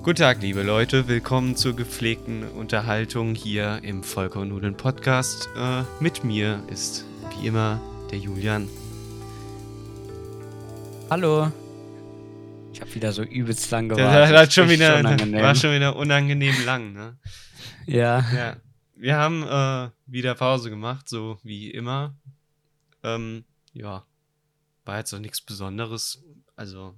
Guten Tag, liebe Leute. Willkommen zur gepflegten Unterhaltung hier im Vollkornnudeln Podcast. Äh, mit mir ist wie immer der Julian. Hallo. Ich habe wieder so übelst lang gewartet. der hat schon wieder, war schon wieder unangenehm lang, ne? Ja. Ja. Wir haben äh, wieder Pause gemacht, so wie immer. Ähm, ja. War jetzt auch nichts Besonderes. Also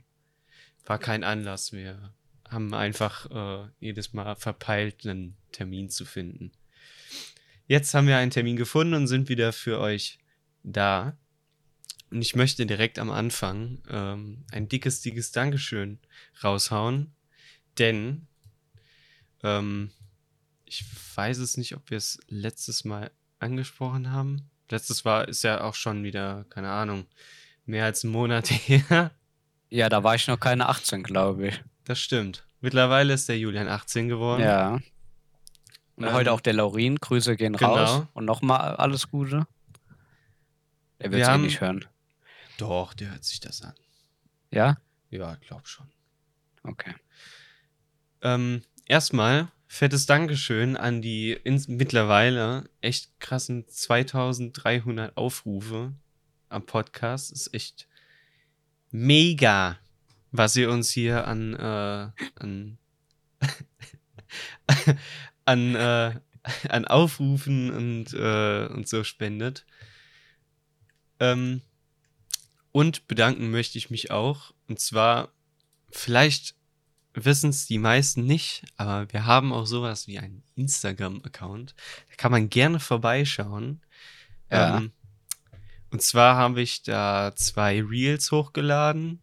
war kein Anlass. Wir haben einfach äh, jedes Mal verpeilt, einen Termin zu finden. Jetzt haben wir einen Termin gefunden und sind wieder für euch da. Und ich möchte direkt am Anfang ähm, ein dickes, dickes Dankeschön raushauen. Denn ähm, ich weiß es nicht, ob wir es letztes Mal angesprochen haben. Letztes war ist ja auch schon wieder, keine Ahnung, mehr als einen Monat her. Ja, da war ich noch keine 18, glaube ich. Das stimmt. Mittlerweile ist der Julian 18 geworden. Ja. Und Ähm, heute auch der Laurin. Grüße gehen genau. raus. Und nochmal alles Gute. Der Wir wird es eh nicht hören. Doch, der hört sich das an. Ja? Ja, glaub schon. Okay. Ähm, erstmal fettes Dankeschön an die ins mittlerweile echt krassen 2300 Aufrufe am Podcast. Ist echt mega, was ihr uns hier an, äh, an, an, äh, an Aufrufen und, äh, und so spendet. Ähm, und bedanken möchte ich mich auch. Und zwar, vielleicht wissen es die meisten nicht, aber wir haben auch sowas wie einen Instagram-Account. Da kann man gerne vorbeischauen. Ja. Ähm, und zwar habe ich da zwei Reels hochgeladen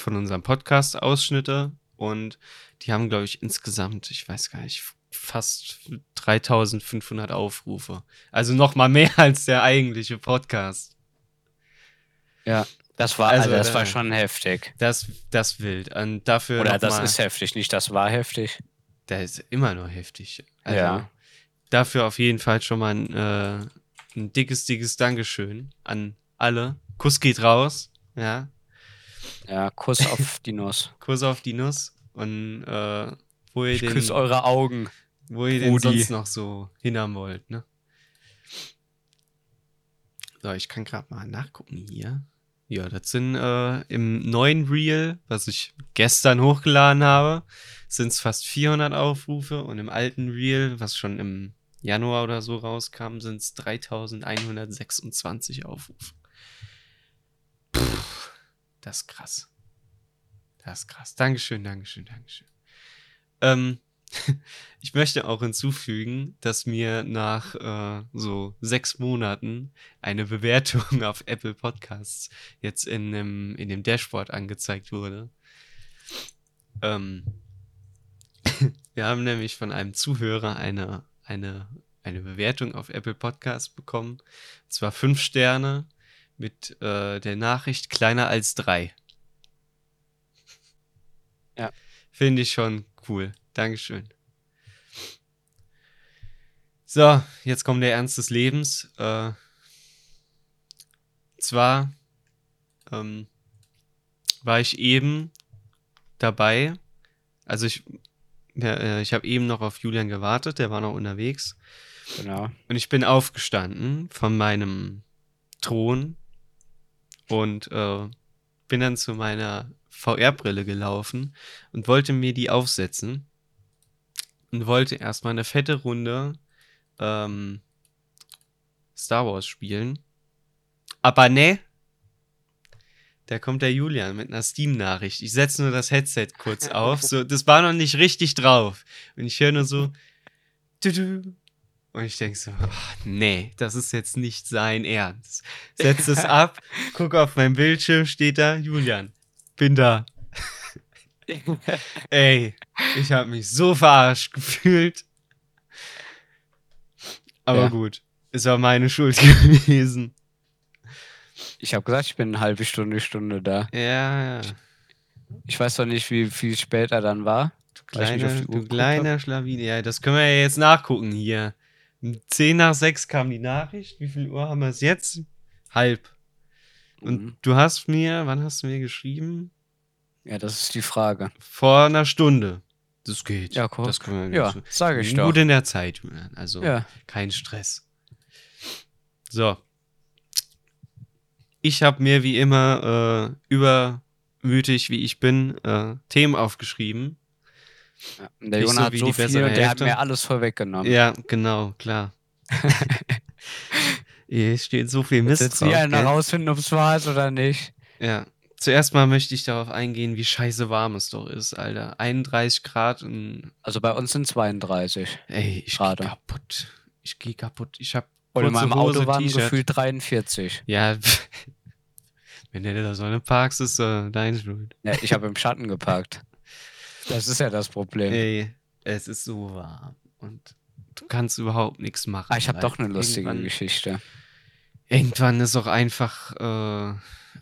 von unserem Podcast Ausschnitte und die haben, glaube ich, insgesamt, ich weiß gar nicht, fast 3500 Aufrufe. Also noch mal mehr als der eigentliche Podcast. Ja. Das war, Also, also, das da- war schon heftig. Das, das wild. Und dafür Oder das mal, ist heftig, nicht das war heftig. Der ist immer nur heftig. Also, Ja. Dafür auf jeden Fall schon mal ein, äh, ein dickes, dickes Dankeschön an alle. Kuss geht raus. Ja. Ja, Kuss auf die Nuss. Kuss auf die Nuss. Und äh, wo ihr Ich den, küsse eure Augen. wo ihr den Rudi. sonst noch so hinhaben wollt, ne? So, ich kann gerade mal nachgucken hier. Ja, das sind äh, im neuen Reel, was ich gestern hochgeladen habe, sind es fast 400 Aufrufe und im alten Reel, was schon im Januar oder so rauskam, sind es 3126 Aufrufe. Das ist krass. Das ist krass. Dankeschön, Dankeschön, Dankeschön. Ähm, ich möchte auch hinzufügen, dass mir nach äh, so sechs Monaten eine Bewertung auf Apple Podcasts jetzt in dem, in dem Dashboard angezeigt wurde. Ähm, wir haben nämlich von einem Zuhörer eine, eine, eine Bewertung auf Apple Podcasts bekommen. Zwar fünf Sterne mit äh, der Nachricht kleiner als drei. Ja. Finde ich schon cool. Dankeschön. So, jetzt kommt der Ernst des Lebens. Äh, zwar ähm, war ich eben dabei, also ich, äh, ich habe eben noch auf Julian gewartet, der war noch unterwegs. Genau. Und ich bin aufgestanden von meinem Thron und äh, bin dann zu meiner VR-Brille gelaufen und wollte mir die aufsetzen und wollte erstmal eine fette Runde ähm, Star Wars spielen. Aber ne, da kommt der Julian mit einer Steam-Nachricht. Ich setze nur das Headset kurz auf. So, das war noch nicht richtig drauf. Und ich höre nur so. Du, du. Und ich denke so, ach, nee, das ist jetzt nicht sein Ernst. Setz es ab, guck auf mein Bildschirm, steht da, Julian, bin da. Ey, ich habe mich so verarscht gefühlt. Aber Ja. gut, es war meine Schuld gewesen. Ich habe gesagt, ich bin eine halbe Stunde, Stunde da. Ja, ja. Ich weiß doch nicht, wie viel später dann war. Du kleiner, du kleiner Schlawine. Ja, das können wir ja jetzt nachgucken hier. Um 10 nach 6 kam die Nachricht. Wie viel Uhr haben wir es jetzt? Halb. Und Mhm. du hast mir, wann hast du mir geschrieben? Ja, das ist die Frage. Vor einer Stunde. Das geht. Ja, guck. Das können wir Ja, so- sag wir ich sind doch. Gut in der Zeit, Julian. Also Ja. kein Stress. So. Ich habe mir wie immer äh, übermütig, wie ich bin, äh, Themen aufgeschrieben. Der Nicht Junge so hat so viel und der hat mir alles vorweggenommen. Ja, genau, klar. Hier steht so viel Mist Jetzt drauf. wir einer gell? rausfinden, ob es wahr ist oder nicht. Ja. Zuerst mal möchte ich darauf eingehen, wie scheiße warm es doch ist, Alter. 31 Grad und Also bei uns sind 32. ey, ich Gerade. geh kaputt. Ich geh kaputt. Ich hab Und in meinem Hose, Auto waren gefühlt 43. Ja, wenn du in der Sonne parkst, ist äh, dein Schuld. Ja, ich habe im Schatten geparkt. Das ist ja das Problem. Ey, es ist so warm und du kannst überhaupt nichts machen. Ah, ich habe doch eine lustige irgendwann- Geschichte. Irgendwann ist auch einfach äh,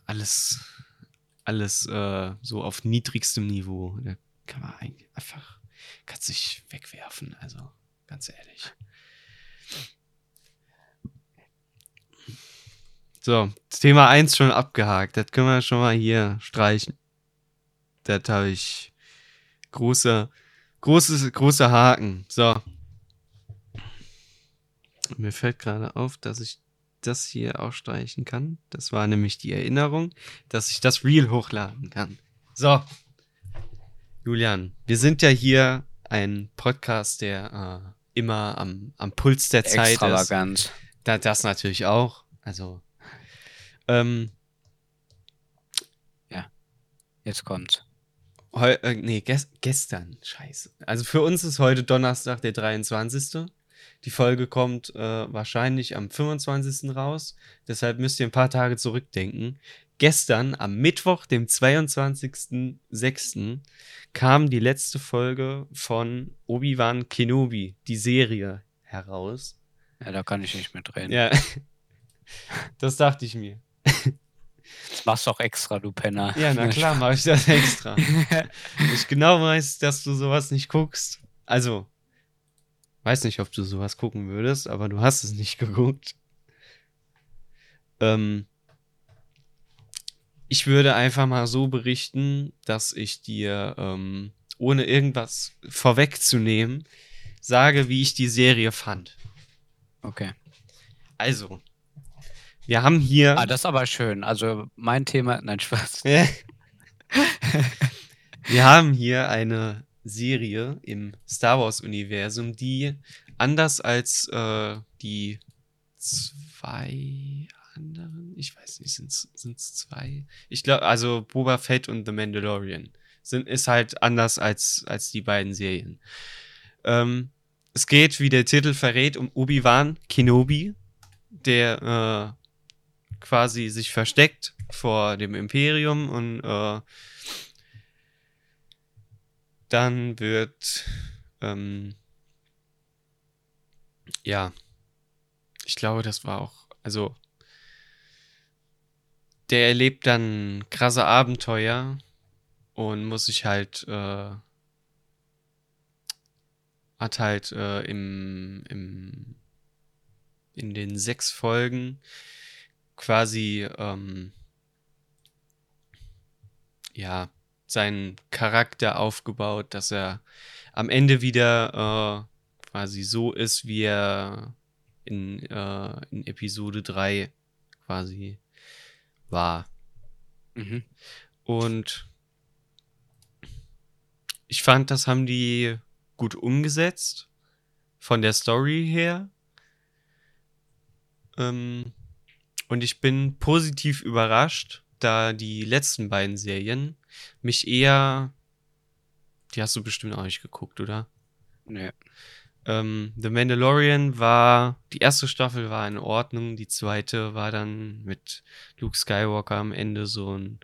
alles, alles äh, so auf niedrigstem Niveau. Da kann man ein- einfach, kann sich wegwerfen, also ganz ehrlich. So, Thema 1 schon abgehakt. Das können wir schon mal hier streichen. Das habe ich großer, großes, großer Haken. So. Mir fällt gerade auf, dass ich das hier auch streichen kann. Das war nämlich die Erinnerung, dass ich das Reel hochladen kann. So. Julian, wir sind ja hier ein Podcast, der äh, immer am, am Puls der Zeit ist. Extravagant. Da, das natürlich auch. Also. Ähm, Jetzt kommt's. Heu, äh, nee, ges gestern. Scheiße. Also für uns ist heute Donnerstag, der 23. Die Folge kommt äh, wahrscheinlich am 25. raus. Deshalb müsst ihr ein paar Tage zurückdenken. Gestern, am Mittwoch, dem 22.06., kam die letzte Folge von Obi-Wan Kenobi, die Serie, heraus. Ja, da kann ich nicht mitreden. Ja. Das dachte ich mir. Machst du auch extra, du Penner. Ja, na klar, mache ich das extra. ich genau weiß, dass du sowas nicht guckst. Also, weiß nicht, ob du sowas gucken würdest, aber du hast es nicht geguckt. Ähm, ich würde einfach mal so berichten, dass ich dir, ähm, ohne irgendwas vorwegzunehmen, sage, wie ich die Serie fand. Okay. Also, wir haben hier. Ah, das ist aber schön. Also mein Thema, nein, Spaß. Wir haben hier eine Serie im Star Wars-Universum, die anders als äh, die zwei anderen, ich weiß nicht, sind es zwei? Ich glaube, also Boba Fett und The Mandalorian sind, ist halt anders als, als die beiden Serien. Ähm, es geht, wie der Titel verrät, um Obi-Wan Kenobi, der äh, quasi sich versteckt vor dem Imperium und äh, dann wird ähm, ja, ich glaube, das war auch, also der erlebt dann krasse Abenteuer und muss sich halt äh, hat halt äh, im, im in den sechs Folgen quasi ähm, ja seinen Charakter aufgebaut, dass er am Ende wieder äh, quasi so ist, wie er in, äh, in Episode 3 quasi war. Mhm. Und ich fand, das haben die gut umgesetzt. Von der Story her. Ähm, und ich bin positiv überrascht, da die letzten beiden Serien mich eher. Die hast du bestimmt auch nicht geguckt, oder? Nee. Ähm, The Mandalorian war, die erste Staffel war in Ordnung, die zweite war dann mit Luke Skywalker am Ende so ein,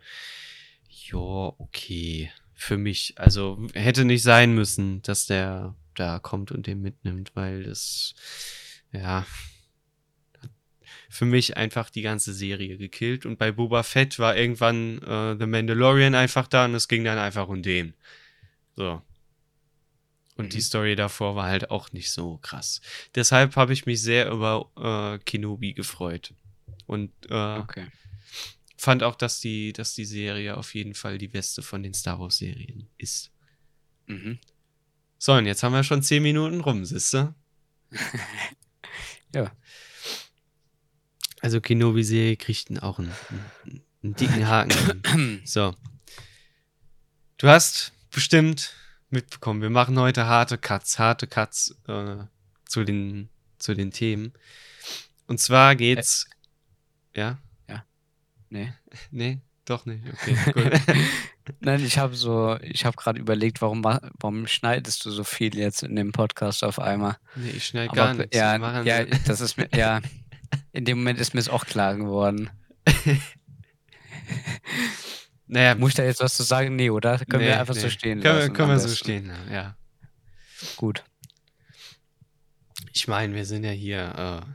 ja, okay, für mich. Also hätte nicht sein müssen, dass der da kommt und den mitnimmt, weil das, ja, für mich einfach die ganze Serie gekillt. Und bei Boba Fett war irgendwann äh, The Mandalorian einfach da und es ging dann einfach um den. So. Und die Mhm. Story davor war halt auch nicht so krass. Deshalb habe ich mich sehr über äh, Kenobi gefreut. Und äh, Okay. fand auch, dass die, dass die Serie auf jeden Fall die beste von den Star Wars-Serien ist. Mhm. So, und jetzt haben wir schon zehn Minuten rum, siehste? Ja. Also Kenobi-Serie kriegt auch einen, einen, dicken Haken. so. Du hast bestimmt mitbekommen, wir machen heute harte Cuts, harte Cuts äh, zu, den, zu den Themen. Und zwar geht's. ja? Nee. Nee, doch nicht. Okay, gut. Nein, ich habe so, ich habe gerade überlegt, warum, warum schneidest du so viel jetzt in dem Podcast auf einmal? nee, ich schneide gar nichts. ja, ja, das ist mir, ja, in dem Moment ist mir es auch klar geworden. naja, Muss ich da jetzt was zu sagen? Nee, oder? Können nee, wir einfach so nee. stehen können, lassen? Wir, können wir so stehen, ja. Gut. Ich meine, wir sind ja hier äh,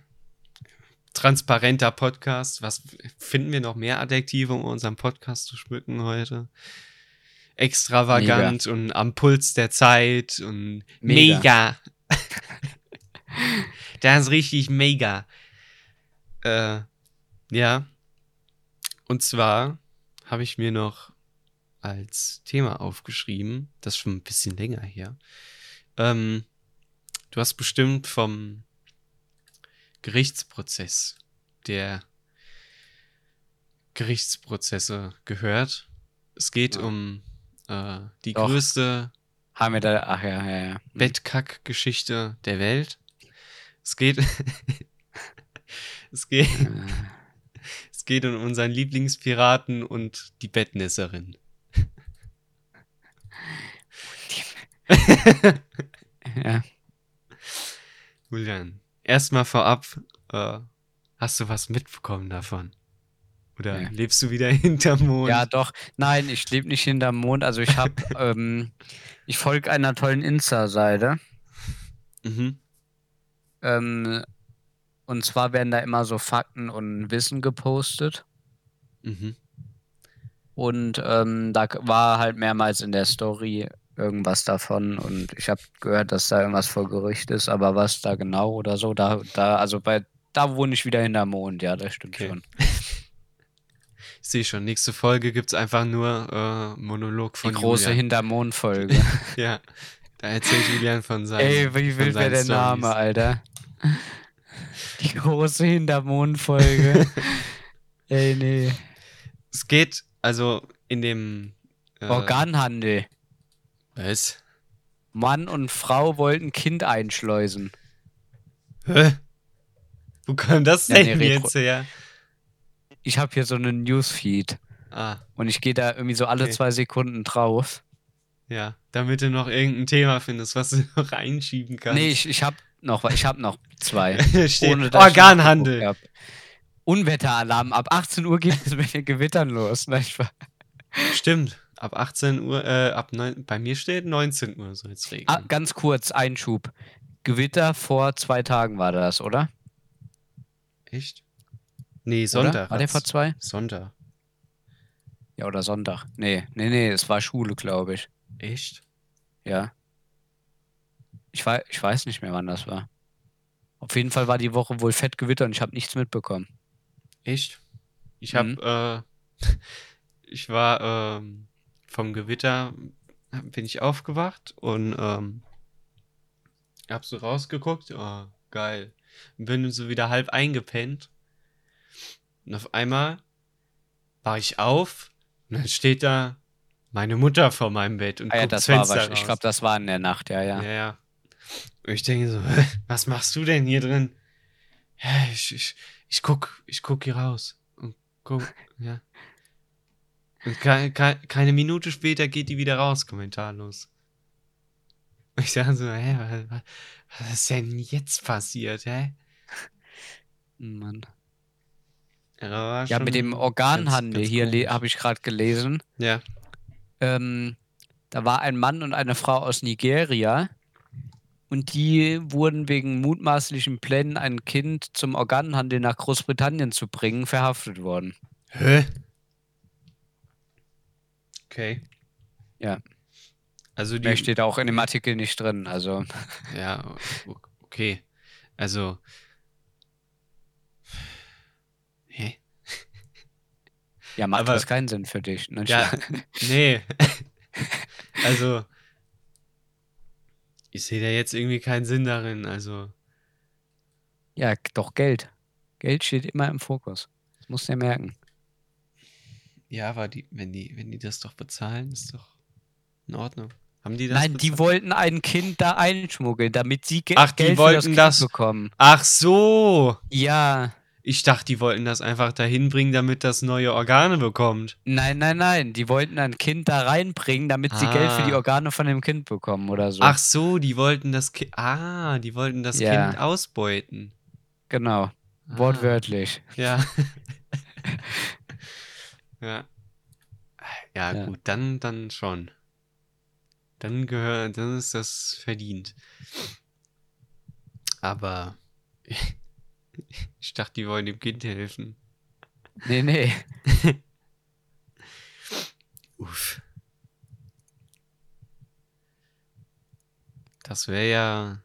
transparenter Podcast. Was finden wir noch mehr Adjektive, um unseren Podcast zu schmücken heute? Extravagant und am Puls der Zeit und Mega. mega. das ist richtig mega. Äh, ja. Und zwar habe ich mir noch als Thema aufgeschrieben, das ist schon ein bisschen länger her. Ähm, du hast bestimmt vom Gerichtsprozess der Gerichtsprozesse gehört. Es geht Ja. um äh, die Doch. größte Haben wir da, ach ja, ja, ja. Bettkack-Geschichte der Welt. Es geht. es geht. Äh, Es geht um unseren Lieblingspiraten und die Bettnässerin. ja. Julian, erstmal vorab, äh, hast du was mitbekommen davon? Oder Nee. lebst du wieder hinterm Mond? ja, doch. Nein, ich lebe nicht hinterm Mond. Also ich habe, ähm, ich folge einer tollen Insta-Seite. Mhm. Ähm, und zwar werden da immer so Fakten und Wissen gepostet. Mhm. Und ähm, da war halt mehrmals in der Story irgendwas davon. Und ich habe gehört, dass da irgendwas vor Gericht ist, aber was da genau oder so, da, da, also bei, da wohne ich wieder hinterm Mond, ja, das stimmt Okay. schon. Ich sehe schon, nächste Folge gibt es einfach nur äh, Monolog Die von große Julian. hinterm Mond-Folge. Ja, da erzählt Julian von seinen Ey, wie wild wäre der Name. Alter? Die große hinterm Mond-Folge. Ey, nee. Es geht also in dem äh, Organhandel. Was? Mann und Frau wollten Kind einschleusen. Hä? Wo kam das Ja, denn nee, Retro- jetzt her? Ich habe hier so einen Newsfeed Ah, und ich gehe da irgendwie so alle Okay. zwei Sekunden drauf. ja, damit du noch irgendein Thema findest, was du noch einschieben kannst. Nee, ich, ich habe noch, ich hab noch zwei. Steht Organhandel. Unwetteralarm. Ab 18 Uhr geht es mit den Gewittern los. Nein. Stimmt. Ab 18 Uhr, äh, ab neun, bei mir steht 19 Uhr soll es regnen. Ah, ganz kurz, Einschub. Gewitter vor zwei Tagen war das, oder? Echt? Nee, Oder? Sonntag. War der vor zwei? Sonntag. Ja, oder Sonntag. Nee, nee, nee, es war Schule, glaube ich. Echt? Ja. Ich, wei ich weiß nicht mehr, wann das war. Auf jeden Fall war die Woche wohl fett Gewitter und ich habe nichts mitbekommen. Echt? Ich hab, Mhm. äh, ich war, ähm, vom Gewitter bin ich aufgewacht und, ähm, hab so rausgeguckt, oh, geil. Bin so wieder halb eingepennt. Und auf einmal war ich auf und dann steht da meine Mutter vor meinem Bett und Ah ja, guckt das ins war Fenster wahrscheinlich. Ich raus. glaube, das war in der Nacht, ja, ja. Ja, ja. Und ich denke so, "Hä, was machst du denn hier drin? Ja, ich, ich, ich guck, ich guck hier raus. Und guck, ja. Und ke ke keine Minute später geht die wieder raus, kommentarlos. Und ich sage so, hä, was, was ist denn jetzt passiert, hä? Mann. Ja, mit dem ganz- Organhandel ganz hier komisch. habe ich gerade gelesen. Ja, Ähm, da war ein Mann und eine Frau aus Nigeria und die wurden wegen mutmaßlichen Plänen, ein Kind zum Organhandel nach Großbritannien zu bringen, verhaftet worden. Hä? Okay. Ja. Also die. Mehr steht auch in dem Artikel nicht drin. Also, Ja, okay. Also. Hä? ja, macht Aber- das keinen Sinn für dich. Ne? Ja, nee. also. Ich sehe da jetzt irgendwie keinen Sinn darin, also. Ja, doch Geld. Geld steht immer im Fokus. Das musst du ja merken. Ja, aber die, wenn die, wenn die das doch bezahlen, ist doch in Ordnung. Haben die das Nein, die bezahlt? wollten ein Kind da einschmuggeln, damit sie Ge Ach, die Geld für wollten das Kind das- bekommen. Ach so! Ja, Ich dachte, die wollten das einfach dahin bringen, damit das neue Organe bekommt. nein, nein, nein. Die wollten ein Kind da reinbringen, damit sie Geld für die Ah. Organe von dem Kind bekommen oder so. Ach so, die wollten das Kind. Ah, die wollten das Ja. Kind ausbeuten. Genau, Ah, wortwörtlich. Ja. ja. Ja, Ja. gut, dann, dann schon. Dann gehört, dann ist das verdient. Aber ich dachte, die wollen dem Kind helfen. Nee, nee. Uff. Das wäre ja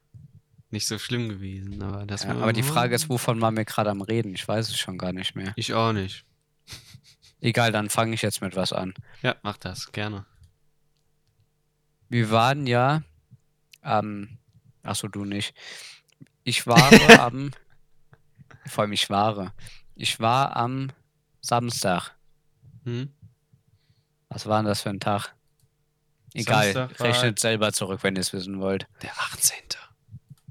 nicht so schlimm gewesen, aber das Ja, aber die Frage ist, wovon waren wir gerade am Reden? Ich weiß es schon gar nicht mehr. Ich auch nicht. Egal, dann fange ich jetzt mit was an. Ja, mach das, gerne. Wir waren ja am. Achso, du nicht. Ich war am. Vor allem ich war. Ich war am Samstag. Hm? Was war denn das für ein Tag? Egal, Samstag rechnet selber zurück, wenn ihr es wissen wollt. Der 18.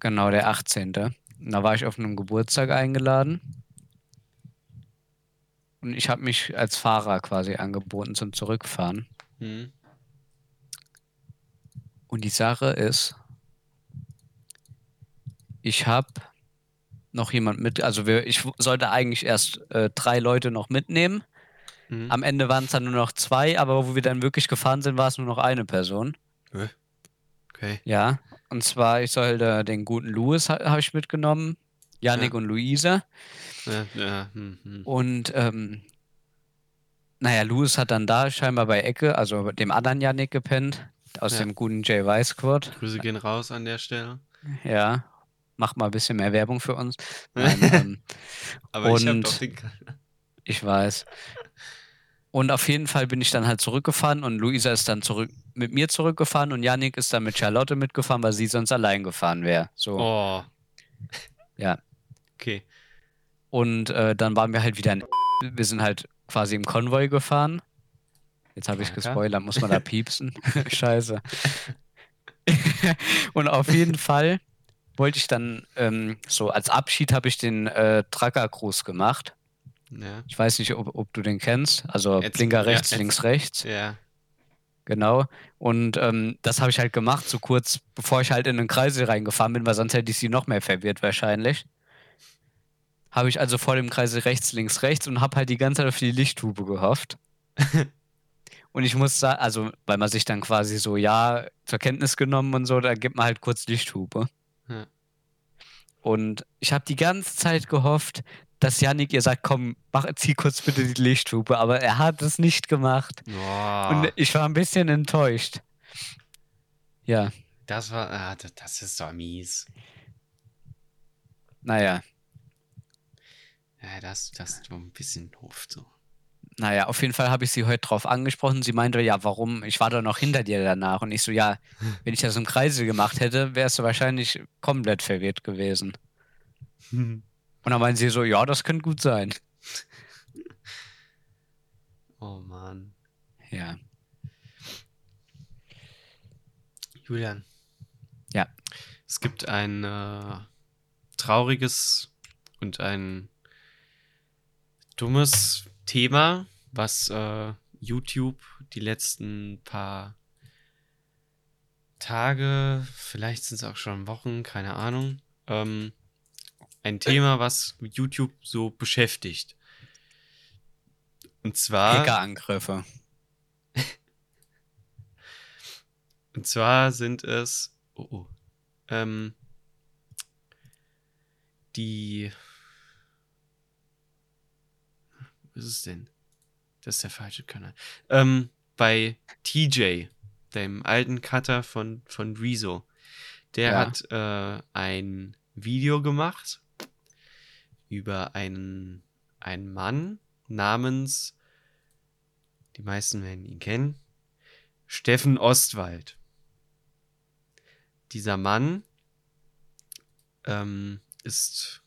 Genau, der 18. Und da war ich auf einem Geburtstag eingeladen. Und ich habe mich als Fahrer quasi angeboten zum Zurückfahren. Hm? Und die Sache ist, ich habe noch jemand mit, also wir, ich sollte eigentlich erst äh, drei Leute noch mitnehmen. Hm? Am Ende waren es dann nur noch zwei, aber wo wir dann wirklich gefahren sind, war es nur noch eine Person. Okay. Ja, und zwar, ich sollte den guten Louis ha habe ich mitgenommen, Yannick Ja. und Luise. Ja, ja, hm, hm. Und ähm, naja, Louis hat dann da scheinbar bei Ecke, also dem anderen Yannick gepennt, aus dem guten Jay Weiß Squad. Grüße gehen raus an der Stelle. Ja, mach mal ein bisschen mehr Werbung für uns. Nein, ähm, Aber ich habe Und- doch den. ich weiß. Und auf jeden Fall bin ich dann halt zurückgefahren und Luisa ist dann zurück mit mir zurückgefahren und Yannick ist dann mit Charlotte mitgefahren, weil sie sonst allein gefahren wäre. So. Oh. Ja. Okay. Und äh, dann waren wir halt wieder in. Wir sind halt quasi im Konvoi gefahren. Jetzt habe ich gespoilert, muss man da piepsen? Scheiße. und auf jeden Fall wollte ich dann, ähm, so als Abschied habe ich den äh, Tracker-Cruise gemacht. Ja. Ich weiß nicht, ob, ob du den kennst. Also Jetzt- Blinker ja, rechts, jetzt- links, rechts. Ja. Genau. Und ähm, das habe ich halt gemacht, so kurz bevor ich halt in den Kreisel reingefahren bin, weil sonst hätte ich sie noch mehr verwirrt wahrscheinlich. Habe ich also vor dem Kreisel rechts, links, rechts und habe halt die ganze Zeit auf die Lichttube gehofft. und ich muss sagen, also, weil man sich dann quasi so, ja, zur Kenntnis genommen und so, da gibt man halt kurz Lichttube. Ja. Und ich habe die ganze Zeit gehofft, dass Yannick ihr sagt, komm, mach, zieh kurz bitte die Lichttube, aber er hat es nicht gemacht. Boah. Und ich war ein bisschen enttäuscht. Ja, das war. Ah, das, ist doch mies. naja. Ja, das, das ist so ein bisschen doof so. Naja, auf jeden Fall habe ich sie heute drauf angesprochen. Sie meinte, ja, warum? Ich war doch noch hinter dir danach. Und ich so, ja, wenn ich das im Kreisel gemacht hätte, wärst du wahrscheinlich komplett verwirrt gewesen. Und dann meinte sie so, ja, das könnte gut sein. Oh Mann. Ja. Julian. Ja. Es gibt ein äh, trauriges und ein dummes Thema, was äh, YouTube die letzten paar Tage, vielleicht sind es auch schon Wochen, keine Ahnung, ähm, ein Thema, was YouTube so beschäftigt. Und zwar. Hackerangriffe. Und zwar sind es oh, oh, ähm, die. Was ist es denn? Das ist der falsche Kanal. Ähm, bei TJ, dem alten Cutter von, von Rezo. Der Ja. hat äh, ein Video gemacht über einen, einen Mann namens, die meisten werden ihn kennen, Steffen Ostwald. dieser Mann ähm, ist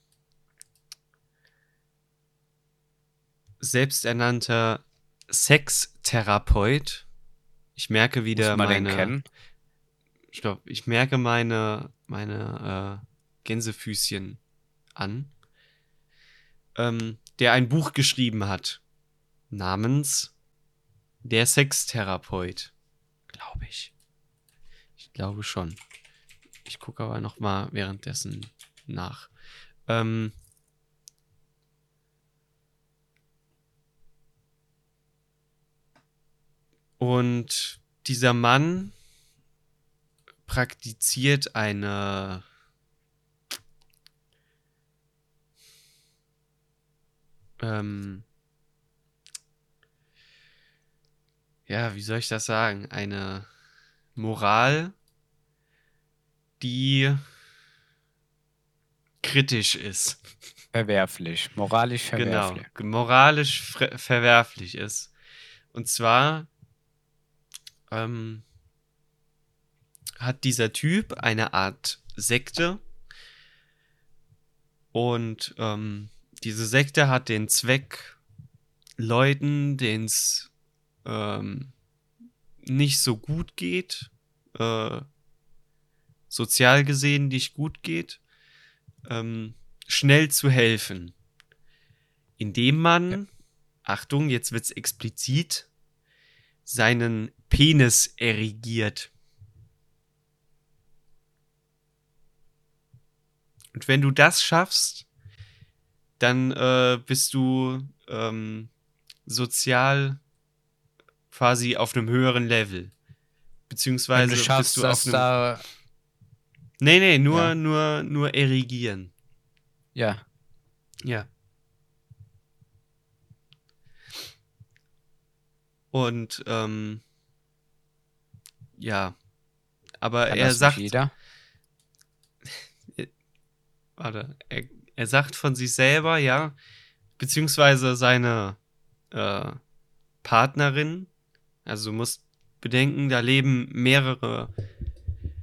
selbsternannter Sextherapeut. Ich merke wieder Muss man den meine. kennen? Stopp, ich merke meine, meine äh, Gänsefüßchen an. Ähm, der ein Buch geschrieben hat. Namens Der Sextherapeut. Glaube ich. Ich glaube schon. Ich gucke aber noch mal währenddessen nach. Ähm, und dieser Mann praktiziert eine ähm, ja, wie soll ich das sagen? Eine Moral, die kritisch ist. Verwerflich. Moralisch Genau, verwerflich. moralisch fre- verwerflich ist. Und zwar ähm, hat dieser Typ eine Art Sekte und ähm, diese Sekte hat den Zweck, Leuten, denen es ähm, nicht so gut geht, äh, sozial gesehen nicht gut geht, ähm, schnell zu helfen. Indem man, Achtung, jetzt wird's explizit, seinen Penis erigiert. Und wenn du das schaffst, dann äh, bist du ähm, sozial quasi auf einem höheren Level. Wenn Beziehungsweise du schaffst, bist du auf einem. da. Nee, nee, nur, Ja. nur, nur erigieren. Ja. Ja. Und ähm, ja, aber Kann er sagt, jeder? warte, er, er sagt von sich selber, ja, beziehungsweise seine äh, Partnerin, also du musst bedenken, da leben mehrere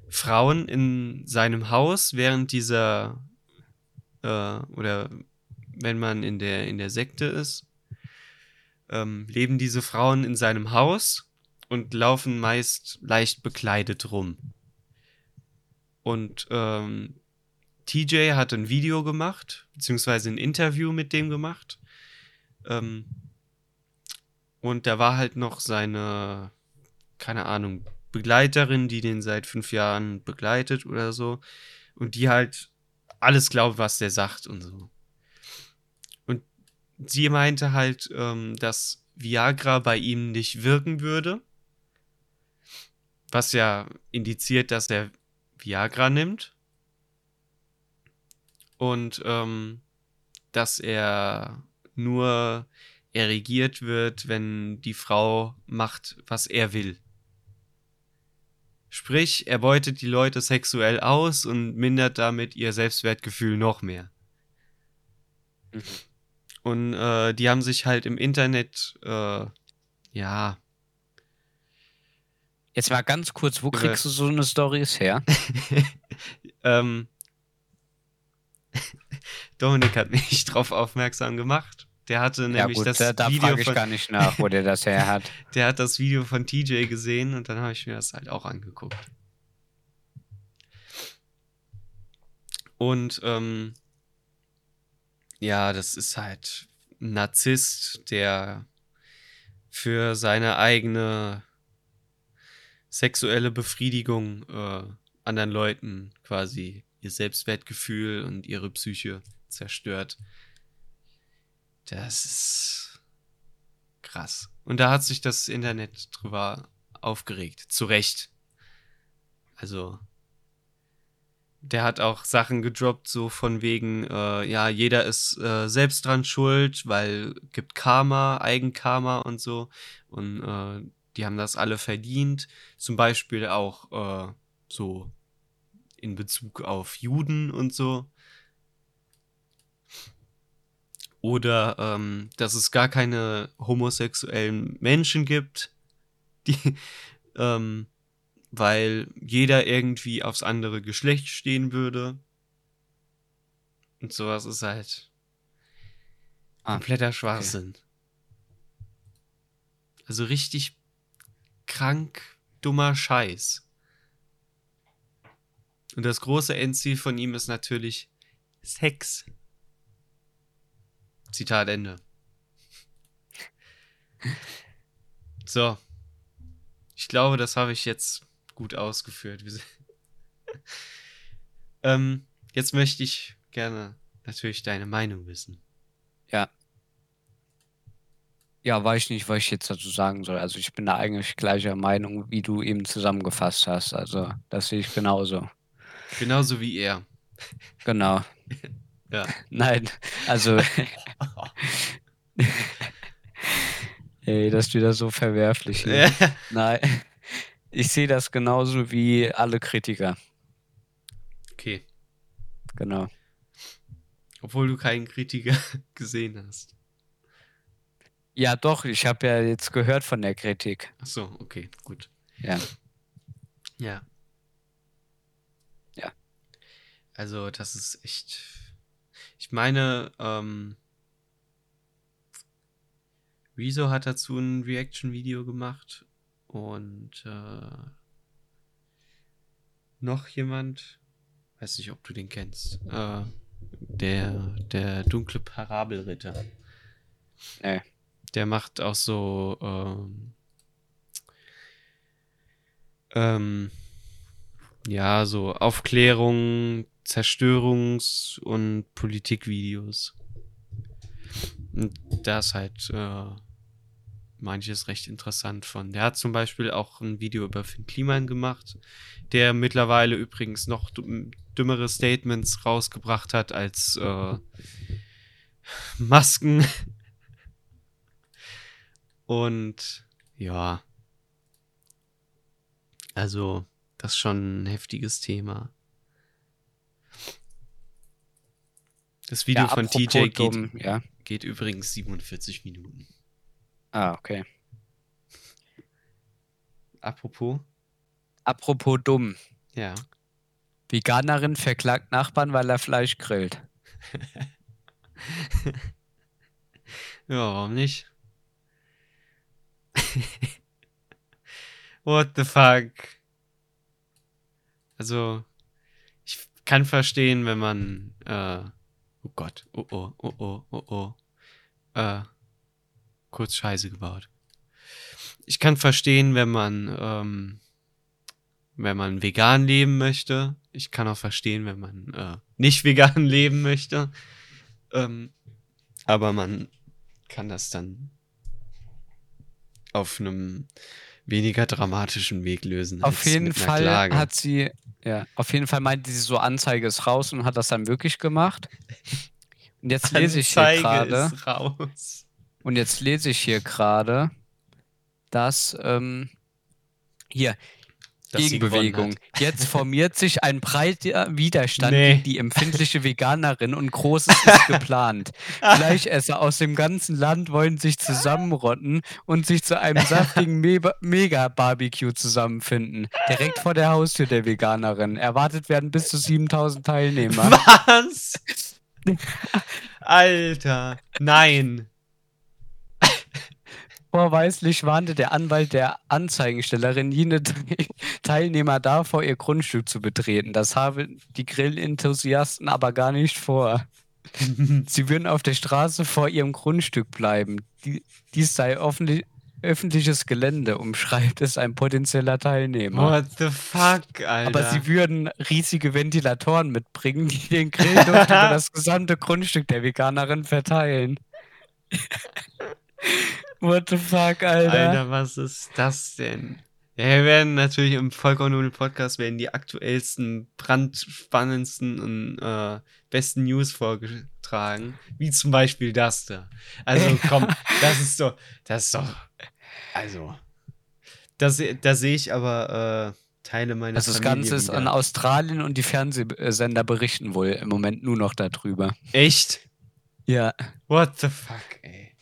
Frauen in seinem Haus während dieser äh, oder wenn man in der in der Sekte ist, ähm, leben diese Frauen in seinem Haus und laufen meist leicht bekleidet rum. Und ähm, TJ hat ein Video gemacht, beziehungsweise ein Interview mit dem gemacht. Ähm, und da war halt noch seine, keine Ahnung, Begleiterin, die den seit fünf Jahren begleitet oder so. Und die halt alles glaubt, was der sagt und so. Und sie meinte halt, ähm, dass Viagra bei ihm nicht wirken würde. Was ja indiziert, dass er Viagra nimmt. Und ähm, dass er nur erigiert wird, wenn die Frau macht, was er will. Sprich, er beutet die Leute sexuell aus und mindert damit ihr Selbstwertgefühl noch mehr. Mhm. Und äh, die haben sich halt im Internet, äh, ja, Jetzt mal ganz kurz, wo kriegst du so eine Stories her? ähm, Dominik hat mich drauf aufmerksam gemacht. Der hatte Ja nämlich gut, das da, da Video frage ich von, gar nicht nach, wo der das her hat. der hat das Video von TJ gesehen und dann habe ich mir das halt auch angeguckt. Und ähm, ja, das ist halt ein Narzisst, der für seine eigene sexuelle Befriedigung äh, anderen Leuten quasi ihr Selbstwertgefühl und ihre Psyche zerstört. Das ist krass. Und da hat sich das Internet drüber aufgeregt. Zu Recht. Also, der hat auch Sachen gedroppt, so von wegen, äh, ja, jeder ist äh, selbst dran schuld, weil gibt Karma, Eigenkarma und so. Und äh, die haben das alle verdient. Zum Beispiel auch äh, so in Bezug auf Juden und so. Oder ähm, dass es gar keine homosexuellen Menschen gibt, die, ähm, weil jeder irgendwie aufs andere Geschlecht stehen würde. Und sowas ist halt Ah, kompletter Schwachsinn. Also richtig krank dummer Scheiß. Und das große Endziel von ihm ist natürlich Sex. Zitat Ende. So. Ich glaube, das habe ich jetzt gut ausgeführt. Ähm, jetzt möchte ich gerne natürlich deine Meinung wissen. Ja. Ja, weiß ich nicht, was ich jetzt dazu sagen soll. Also ich bin da eigentlich gleicher Meinung, wie du eben zusammengefasst hast. Also das sehe ich genauso. Genauso wie er. Genau. Ja. Nein, also ey, das ist wieder so verwerflich. Ne? Nein, ich sehe das genauso wie alle Kritiker. okay. Genau. Obwohl du keinen Kritiker gesehen hast. Ja, doch, ich habe ja jetzt gehört von der Kritik. Ach so, okay, gut. Ja. Ja. Ja. Also, das ist echt. Ich meine, ähm. Rezo hat dazu ein Reaction-Video gemacht und äh, noch jemand, weiß nicht, ob du den kennst, äh, der, der dunkle Parabelritter. Nee. Der macht auch so ähm, ähm, ja, so Aufklärung, Zerstörungs- und Politikvideos. Und da ist halt äh, manches recht interessant von. Der hat zum Beispiel auch ein Video über Finn Kliman gemacht, der mittlerweile übrigens noch dümmere Statements rausgebracht hat als äh, Masken. Und ja, also das ist schon ein heftiges Thema. Das Video ja, von TJ geht, dumm, ja. geht übrigens 47 Minuten. Ah, okay. Apropos, Apropos dumm. ja. Veganerin verklagt Nachbarn, weil er Fleisch grillt. Ja, warum nicht? What the fuck? Also, ich kann verstehen, wenn man, äh, oh Gott, oh oh, oh oh, oh oh, äh, kurz Scheiße gebaut. Ich kann verstehen, wenn man, ähm, wenn man vegan leben möchte. Ich kann auch verstehen, wenn man äh, nicht vegan leben möchte. Ähm, aber man kann das dann auf einem weniger dramatischen Weg lösen. Auf jeden Fall hat sie, ja, auf jeden Fall meinte sie so, Anzeige ist raus und hat das dann wirklich gemacht. Und jetzt lese ich hier gerade, und jetzt lese ich hier gerade, dass, ähm, hier, Gegenbewegung. Jetzt formiert sich ein breiter Widerstand Nee. gegen die empfindliche Veganerin und Großes ist geplant. Fleischesser aus dem ganzen Land wollen sich zusammenrotten und sich zu einem saftigen Meba- Mega-Barbecue zusammenfinden. Direkt vor der Haustür der Veganerin. Erwartet werden bis zu 7000 Teilnehmer. Was? Alter, nein. Vorweislich warnte der Anwalt der Anzeigenstellerin jene Te- Teilnehmer davor, ihr Grundstück zu betreten. Das haben die Grillenthusiasten aber gar nicht vor. Sie würden auf der Straße vor ihrem Grundstück bleiben. Die, dies sei öffentliches Gelände, umschreibt es ein potenzieller Teilnehmer. What the fuck, Alter. Aber sie würden riesige Ventilatoren mitbringen, die den Grillduft über das gesamte Grundstück der Veganerin verteilen. What the fuck, Alter? Alter, was ist das denn? Ja, wir werden natürlich im Vollkommen ohne Podcast werden die aktuellsten, brandspannendsten und äh, besten News vorgetragen. Wie zum Beispiel das da. Also komm, das ist doch, das ist doch, also, das, da sehe ich aber äh, Teile meiner Also das Familie Ganze ist wieder. in Australien und die Fernsehsender berichten wohl im Moment nur noch darüber. Echt? Ja. What the fuck, ey.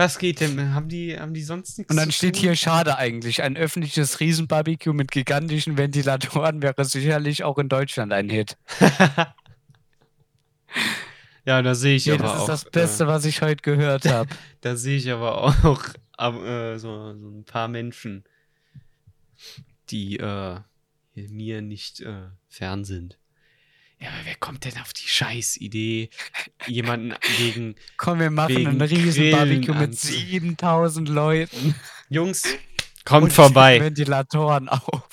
Was geht denn? Haben die, haben die sonst nichts Und dann steht hier schade eigentlich. Ein öffentliches Riesenbarbecue mit gigantischen Ventilatoren wäre sicherlich auch in Deutschland ein Hit. ja, da sehe ich Nee, aber das ist auch. das Beste, was ich heute gehört habe. Äh, da sehe ich aber auch äh, so, so ein paar Menschen, die äh, mir nicht äh, fern sind. Ja, aber wer kommt denn auf die Scheißidee, jemanden gegen Komm, wir machen Wegen ein Riesenbarbecue Grillen mit anzu- 7000 Leuten. Jungs, kommt Und vorbei. Ventilatoren auf.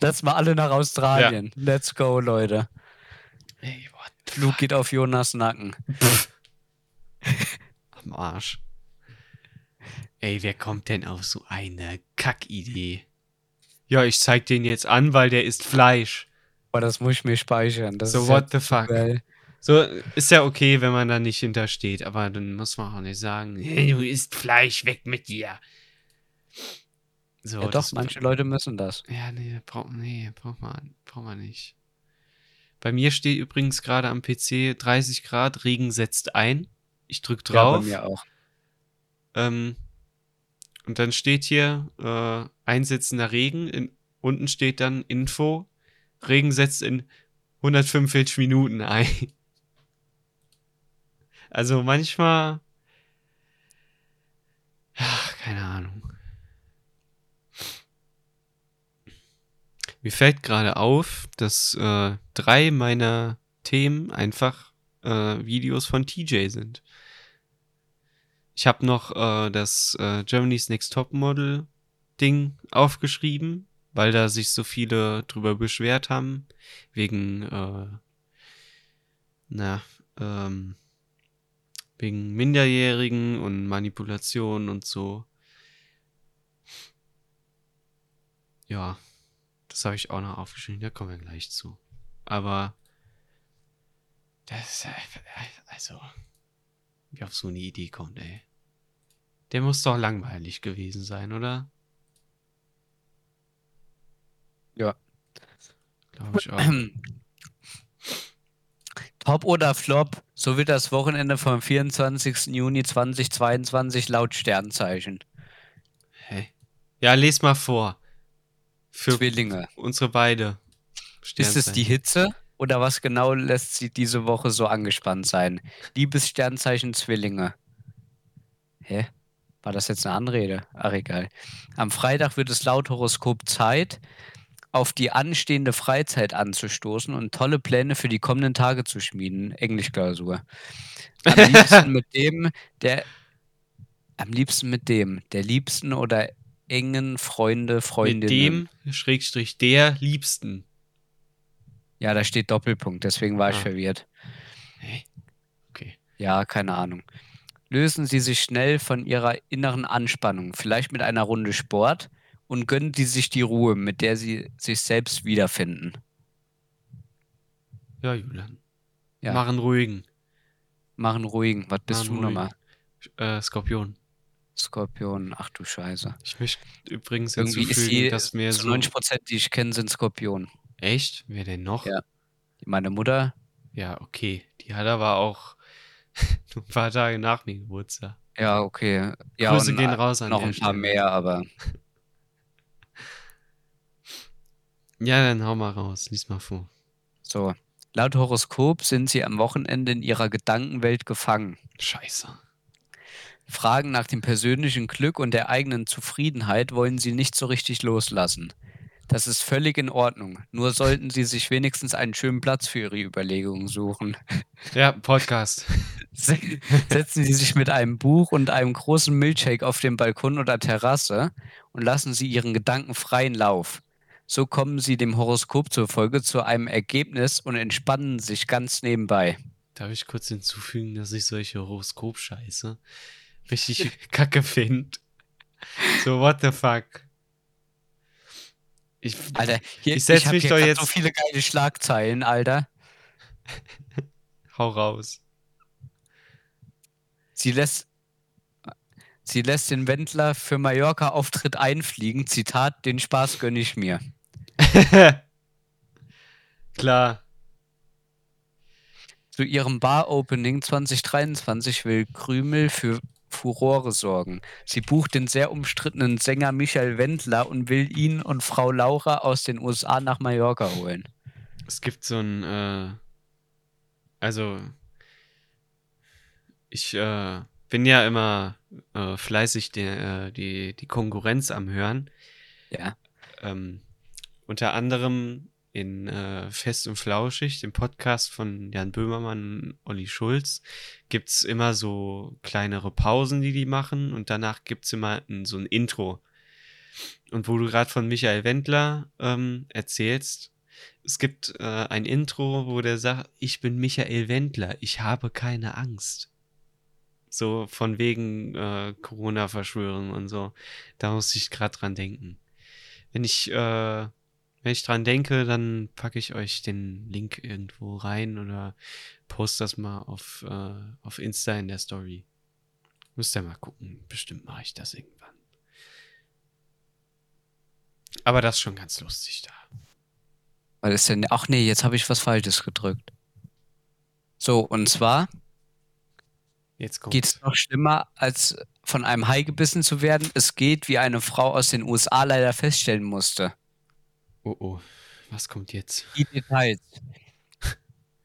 Lass mal alle nach Australien. Let's go, Leute. Ey, what Flug geht auf Jonas Nacken. am Arsch. Ey, wer kommt denn auf so eine Kackidee? Ja, ich zeig den jetzt an, weil der isst Fleisch. Aber das muss ich mir speichern. Das So, what ja the fuck? geil. So, ist ja okay, wenn man da nicht hintersteht, aber dann muss man auch nicht sagen, hey, du isst Fleisch, weg mit dir. So, Ja, doch, manche Leute müssen das. Ja, nee, braucht nee, braucht man, braucht man nicht. Bei mir steht übrigens gerade am PC 30 Grad, Regen setzt ein. Ich drück Ja, drauf. bei mir auch. Ähm, und dann steht hier äh, einsetzender Regen. In, unten steht dann Info. Regen setzt in 145 Minuten ein. Also manchmal. Ach, keine Ahnung. Mir fällt gerade auf, dass äh, drei meiner Themen einfach äh, Videos von TJ sind. Ich habe noch äh, das äh, Germany's Next Top Model Ding aufgeschrieben, weil da sich so viele drüber beschwert haben, wegen, äh, na, ähm, wegen Minderjährigen und Manipulation und so. Ja, das habe ich auch noch aufgeschrieben, da kommen wir gleich zu. Aber das, äh, also, wie auf so eine Idee kommt, ey. Der muss doch langweilig gewesen sein, oder? Ja. Glaube ich auch. Top oder Flop, so wird das Wochenende vom 24. Juni 2022 laut Sternzeichen. Hä? Ja, les mal vor. Für Zwillinge. unsere beide. Ist es die Hitze oder was genau lässt sie diese Woche so angespannt sein? Liebes Sternzeichen Zwillinge. Hä? War das jetzt eine Anrede? Ach, egal. Am Freitag wird es laut Horoskop Zeit, auf die anstehende Freizeit anzustoßen und tolle Pläne für die kommenden Tage zu schmieden. Englischklausur. Am liebsten mit dem, der. Am liebsten mit dem, der liebsten oder engen Freunde, Mit Freundinnen. dem, Schrägstrich, der Liebsten. Ja, da steht Doppelpunkt, deswegen war ich Ah. verwirrt. Hä? Okay. Ja, keine Ahnung. Lösen Sie sich schnell von Ihrer inneren Anspannung, vielleicht mit einer Runde Sport, und gönnen Sie sich die Ruhe, mit der Sie sich selbst wiederfinden. Ja, Julian. Ja. Machen ruhigen. Machen ruhigen. Was bist Machen du nochmal? Äh, Skorpion. Skorpion. Ach du Scheiße. Ich möchte übrigens Irgendwie ist die, dass mir zu so. 90 Prozent, die ich kenne, sind Skorpion. Echt? Wer denn noch? Ja. Meine Mutter, Ja, okay. Die hat aber auch nur ein paar Tage nach mir Geburtstag. ja, okay. Ja, Grüße gehen raus an noch ein paar mehr, aber Ja, dann hau mal raus. Lies mal vor. so. Laut Horoskop sind Sie am Wochenende in Ihrer Gedankenwelt gefangen. Scheiße. Fragen nach dem persönlichen Glück und der eigenen Zufriedenheit wollen Sie nicht so richtig loslassen. Das ist völlig in Ordnung. Nur sollten Sie sich wenigstens einen schönen Platz für Ihre Überlegungen suchen. Ja, Podcast. Se- Setzen Sie sich mit einem Buch und einem großen Milchshake auf den Balkon oder Terrasse und lassen Sie Ihren Gedanken freien Lauf. So kommen Sie dem Horoskop zufolge zu einem Ergebnis und entspannen sich ganz nebenbei. Darf ich kurz hinzufügen, dass ich solche Horoskop-Scheiße richtig kacke finde? So, what the fuck? Ich, Alter, hier, Ich setz hab mich doch jetzt- so viele geile Schlagzeilen, Alter. hau raus. Sie lässt, sie lässt den Wendler für Mallorca-Auftritt einfliegen. Zitat, den Spaß gönne ich mir. Klar. Zu ihrem Bar-Opening 2023 will Krümel für Furore sorgen. Sie bucht den sehr umstrittenen Sänger Michael Wendler und will ihn und Frau Laura aus den USA nach Mallorca holen. Es gibt so ein, äh, also ich äh, bin ja immer äh, fleißig die, äh, die, die Konkurrenz am Hören. Ja. Ähm, unter anderem in äh, Fest und Flauschig, dem Podcast von Jan Böhmermann und Olli Schulz, gibt es immer so kleinere Pausen, die die machen und danach gibt es immer ein, so ein Intro. Und wo du gerade von Michael Wendler ähm, erzählst, es gibt äh, ein Intro, wo der sagt, ich bin Michael Wendler, ich habe keine Angst. So von wegen äh, Corona-Verschwörung und so. Da muss ich gerade dran denken. Wenn ich, äh, wenn ich dran denke, dann packe ich euch den Link irgendwo rein oder post das mal auf, äh, auf Insta in der Story. Müsst ihr mal gucken. Bestimmt mache ich das irgendwann. Aber das ist schon ganz lustig da. Was ist denn? Ach nee, jetzt habe ich was Falsches gedrückt. So, und zwar Jetzt geht es noch schlimmer, als von einem Hai gebissen zu werden. Es geht, wie eine Frau aus den USA leider feststellen musste. Oh oh. Was kommt jetzt? Die Details.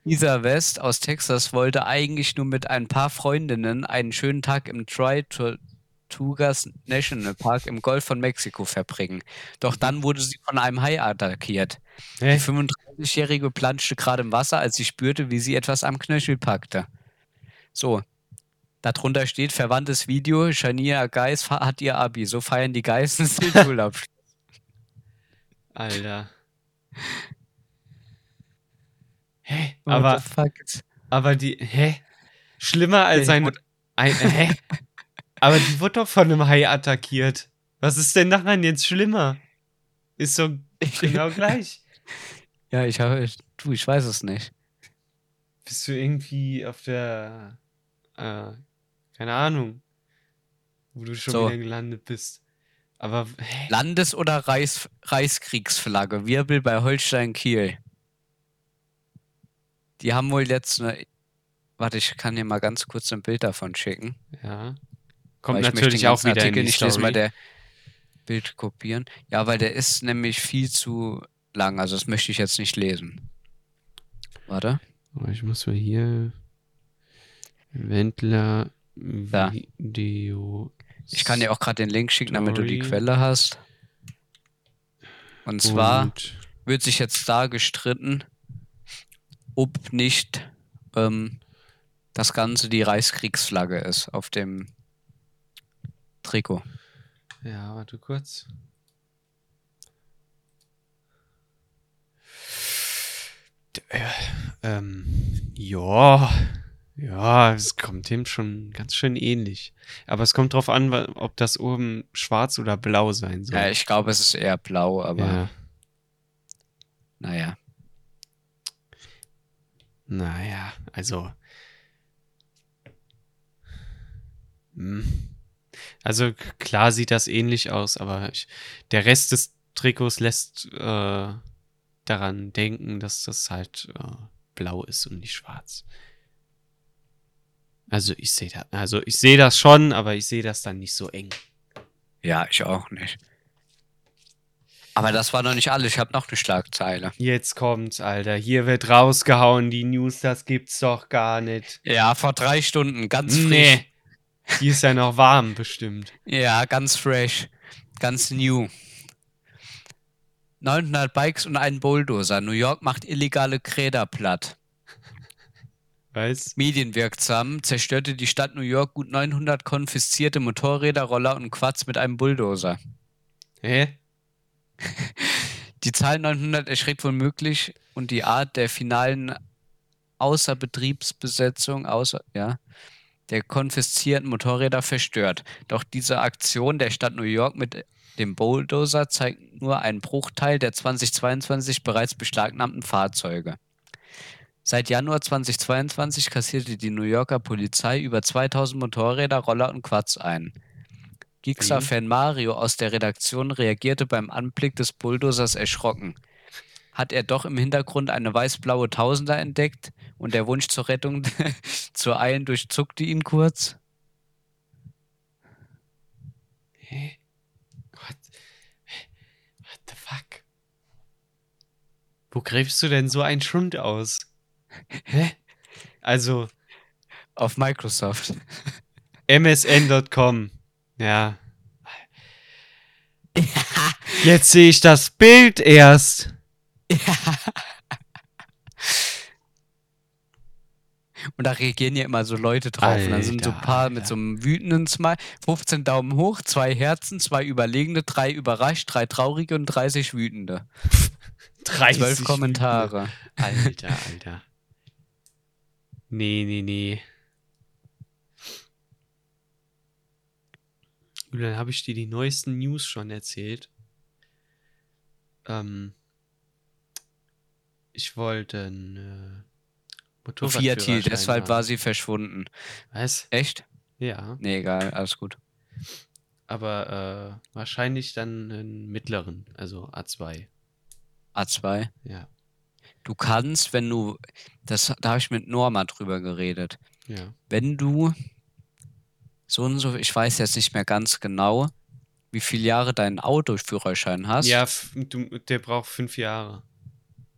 Lisa West aus Texas wollte eigentlich nur mit ein paar Freundinnen einen schönen Tag im Troy Tortugas National Park im Golf von Mexiko verbringen. Doch dann wurde sie von einem Hai attackiert. Die Hä? 35-Jährige planschte gerade im Wasser, als sie spürte, wie sie etwas am Knöchel packte. So. Darunter steht verwandtes Video. Shania Geis hat ihr Abi. So feiern die Geißen den Schulabschluss. Alter. Hä? What Aber, the fuck? aber die. Hä? Schlimmer als ein. ein hä? Aber die wurde doch von einem Hai attackiert. Was ist denn daran jetzt schlimmer? Ist doch genau gleich. Ja, ich habe. Du, ich weiß es nicht. Bist du irgendwie auf der. Äh, keine Ahnung. Wo du schon So. wieder gelandet bist. Aber. Hä? Landes- oder Reichs Reichskriegsflagge, Wirbel bei Holstein Kiel. Die haben wohl jetzt eine. Warte, ich kann dir mal ganz kurz ein Bild davon schicken. Ja. Kommt ich möchte natürlich auch wieder Artikel in die nicht lesen, weil Story. der Bild kopieren. Ja, weil der ist nämlich viel zu lang. Also das möchte ich jetzt nicht lesen. Warte. Ich muss mal hier. Wendler. Video. Ich kann dir auch gerade den Link schicken, damit du die. Quelle hast. Und zwar Und wird sich jetzt da gestritten, ob nicht ähm, das Ganze die Reichskriegsflagge ist auf dem Trikot. Ja, warte kurz. Äh, ähm, ja, ja, es kommt dem schon ganz schön ähnlich. Aber es kommt drauf an, ob das oben schwarz oder blau sein soll. Ja, ich glaube, es ist eher blau, aber ja. naja. Naja, also. Hm. Also klar sieht das ähnlich aus, aber ich, der Rest des Trikots lässt äh, daran denken, dass das halt äh, blau ist und nicht schwarz. Also ich sehe das, also ich sehe das schon, aber ich sehe das dann nicht so eng. Ja, ich auch nicht. Aber das war noch nicht alles. Ich habe noch eine Schlagzeile. Jetzt kommt's, Alter. Hier wird rausgehauen, die News, das gibt's doch gar nicht. Ja, vor drei Stunden, ganz frisch. Nee. Die ist ja noch warm, bestimmt. Ja, ganz fresh. Ganz new. 900 Bikes und ein Bulldozer. New York macht illegale Kräder platt. Weißt Medienwirksam zerstörte die Stadt New York gut 900 konfiszierte Motorräder, Roller und Quads mit einem Bulldozer. Hä? Die Zahl 900 erschreckt wohl möglich und die Art der finalen Außerbetriebsbesetzung außer, ja, der konfiszierten Motorräder verstört. Doch diese Aktion der Stadt New York mit dem Bulldozer zeigt nur einen Bruchteil der 2022 bereits beschlagnahmten Fahrzeuge. Seit Januar 2022 kassierte die New Yorker Polizei über 2000 Motorräder, Roller und Quads ein. Gixxer-Fan Mario aus der Redaktion reagierte beim Anblick des Bulldozers erschrocken. Hat er doch im Hintergrund eine weiß-blaue Tausender entdeckt und der Wunsch zur Rettung zu eilen durchzuckte ihn kurz? Hä? What? What the fuck? Wo gräbst du denn so einen Schund aus? Hä? Also, Auf Microsoft. msn.com. Ja. Jetzt sehe ich das Bild erst. Und da reagieren ja immer so Leute drauf. und dann sind so ein Alter, paar mit Alter. so einem wütenden Smile. 15 Daumen hoch, zwei Herzen, zwei überlegene, drei überrascht, drei traurige und 30 wütende. 30 Zwölf Kommentare. Alter, Alter. Nee, nee, nee. Und dann habe ich dir die neuesten News schon erzählt. Ähm, ich wollte ein äh, Motorradführerschein Thiel, deshalb haben. war sie verschwunden. Was? Echt? Ja, Nee, egal, alles gut. aber äh, wahrscheinlich dann einen mittleren, also A2. A2. Ja, Du kannst, wenn du, das, da habe ich mit Norma drüber geredet. ja. Wenn du so und so, ich weiß jetzt nicht mehr ganz genau, wie viele Jahre deinen Autoführerschein hast. Ja, du, der braucht fünf Jahre.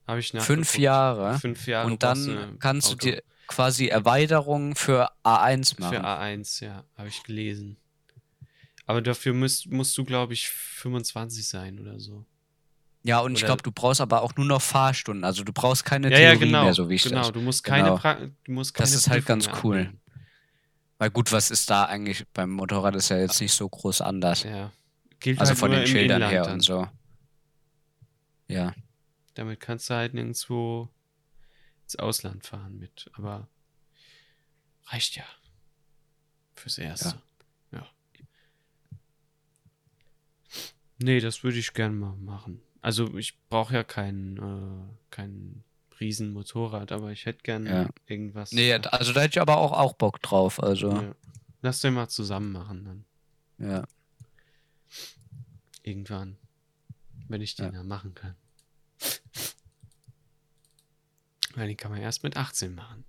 Habe ich Fünf. Jahre. Fünf Jahre und dann kannst du Auto. dir quasi Erweiterungen für A1 Für machen. A1, ja, habe ich gelesen. Aber dafür musst, musst du, glaube ich, 25 sein oder so. Ja, und ich glaube, du brauchst aber auch nur noch Fahrstunden. Also du brauchst keine Ja, Theorie ja, genau. mehr, so wie ich genau, das. du musst keine, Genau. pra du musst keine Das ist halt ganz cool. ablegen. Weil gut, was ist da eigentlich beim Motorrad ist ja jetzt nicht so groß anders. Ja. Gilt Also halt von den Schildern Inland her dann. und so. Ja. Damit kannst du halt nirgendwo ins Ausland fahren mit. Aber reicht ja. Fürs Erste. Ja. Nee, das würde ich gern mal machen. Also ich brauche ja kein, äh, kein Riesenmotorrad, aber ich hätte gern Ja. irgendwas. Nee, also da hätte ich aber auch, auch Bock drauf. Also, ja. Lass den mal zusammen machen dann. ja. Irgendwann. Wenn ich den Ja. dann machen kann. Weil den kann man erst mit 18 machen.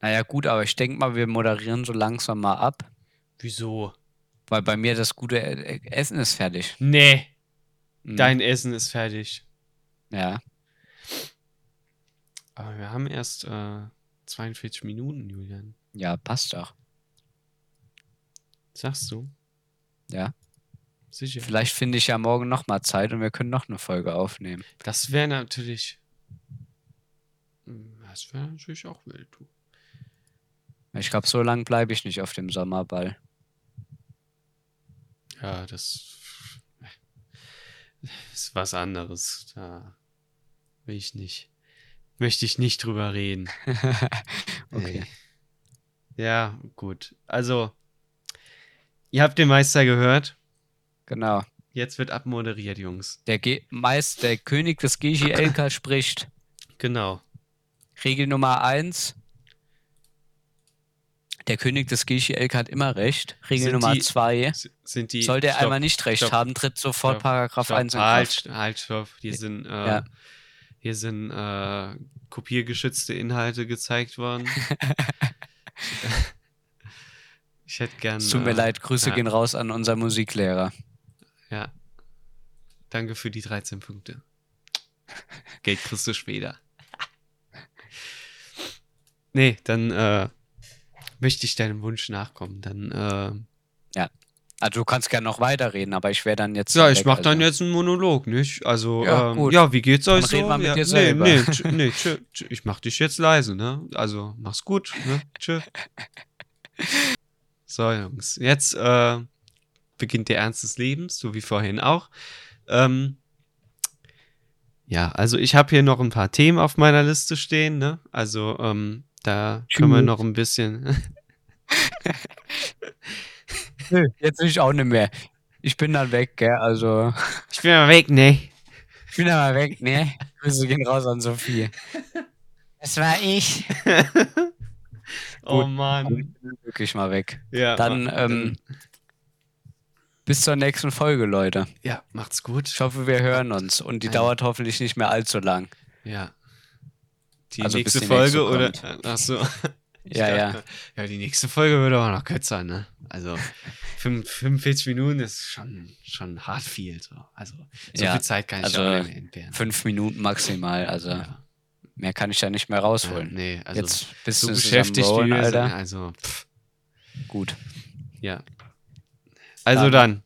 Naja, gut, aber ich denke mal, wir moderieren so langsam mal ab. Wieso? Weil bei mir das gute E- E- Essen ist fertig. Nee, Mhm. dein Essen ist fertig. Ja. Aber wir haben erst äh, 42 Minuten, Julian. Ja, passt doch. Sagst du? Ja. Sicher. Vielleicht finde ich ja morgen nochmal Zeit und wir können noch eine Folge aufnehmen. Das wäre natürlich. Das wäre natürlich auch wild, du. Ich glaube, so lange bleibe ich nicht auf dem Sommerball. Ja, das ist was anderes. Da will ich nicht. Möchte ich nicht drüber reden. Okay. Ja, gut. Also, ihr habt den Meister gehört. Genau. Jetzt wird abmoderiert, Jungs. Der Ge meist der König des GGLK spricht. Genau. Regel Nummer 1. Der König des GGLK hat immer recht. Regel Sind Nummer die- 2. S- Sind die. Sollte er Stopp, einmal nicht recht stopp, haben, tritt sofort stopp, Paragraph stopp, 1 in halt, Kraft. halt, stopp. Hier sind, äh, Ja. hier sind äh, kopiergeschützte Inhalte gezeigt worden. ich hätte gern. Es tut mir äh, leid, Grüße ja. gehen raus an unseren Musiklehrer. Ja. Danke für die 13 Punkte. Geld kriegst du später. Nee, dann äh, möchte ich deinem Wunsch nachkommen. Dann, äh, Also du kannst gerne noch weiterreden, aber ich wäre dann jetzt. ja, weg, ich mach dann also. jetzt einen Monolog, nicht? Also, Ja, ja, ähm, ja wie geht's euch Dann so? red mal mit ja, dir nee, nee, tsch, nee, tsch, tsch, ich mach dich jetzt leise, ne? Also, mach's gut, ne? Tschö. So, Jungs, jetzt äh, beginnt der Ernst des Lebens, so wie vorhin auch. Ähm, ja, also ich habe hier noch ein paar Themen auf meiner Liste stehen, ne? Also, ähm, da können wir Tschüss. noch ein bisschen. Nö, jetzt will ich auch nicht mehr. Ich bin dann weg, gell? Also, ich bin mal weg, ne? ich bin dann mal weg, ne? Grüße gehen raus an Sophie. Das war ich. oh Gut. Mann. Wirklich mal weg. Ja, Dann, ähm, Bis zur nächsten Folge, Leute. ja, macht's gut. Ich hoffe, wir hören uns und die Ein- dauert hoffentlich nicht mehr allzu lang. Ja. Die Also nächste Folge oder. kommt. Achso. Ja, ja. Ja, die nächste Folge wird aber noch kürzer, ne? Also 45 Minuten ist schon, schon hart viel. So. Also so Ja, viel Zeit kann ich also auch nicht entbehren. Fünf Minuten maximal, also Ja. mehr kann ich da nicht mehr Ja, rausholen. nee, also Jetzt bist so du beschäftigt wie wir sind. Alter. Also, pff, Gut. ja. Also dann,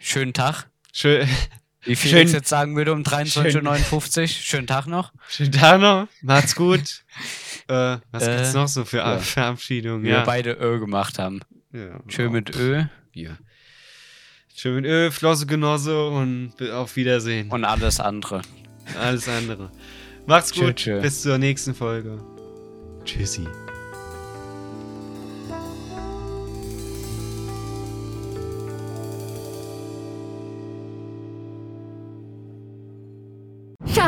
Schönen Tag. schön, Wie viel Schön- ich jetzt sagen würde um 23.59 Uhr. Schönen Tag noch. schönen Tag noch, macht's gut. äh, was Äh, gibt's noch so für ja. Verabschiedungen? Ja. wir beide Ö gemacht haben. ja. Schön mit Ö Bier. Schön mit Öl, Flosse, Genosse und auf Wiedersehen. und alles andere. alles andere. Macht's Tschö, gut. tschö. Bis zur nächsten Folge. Tschüssi.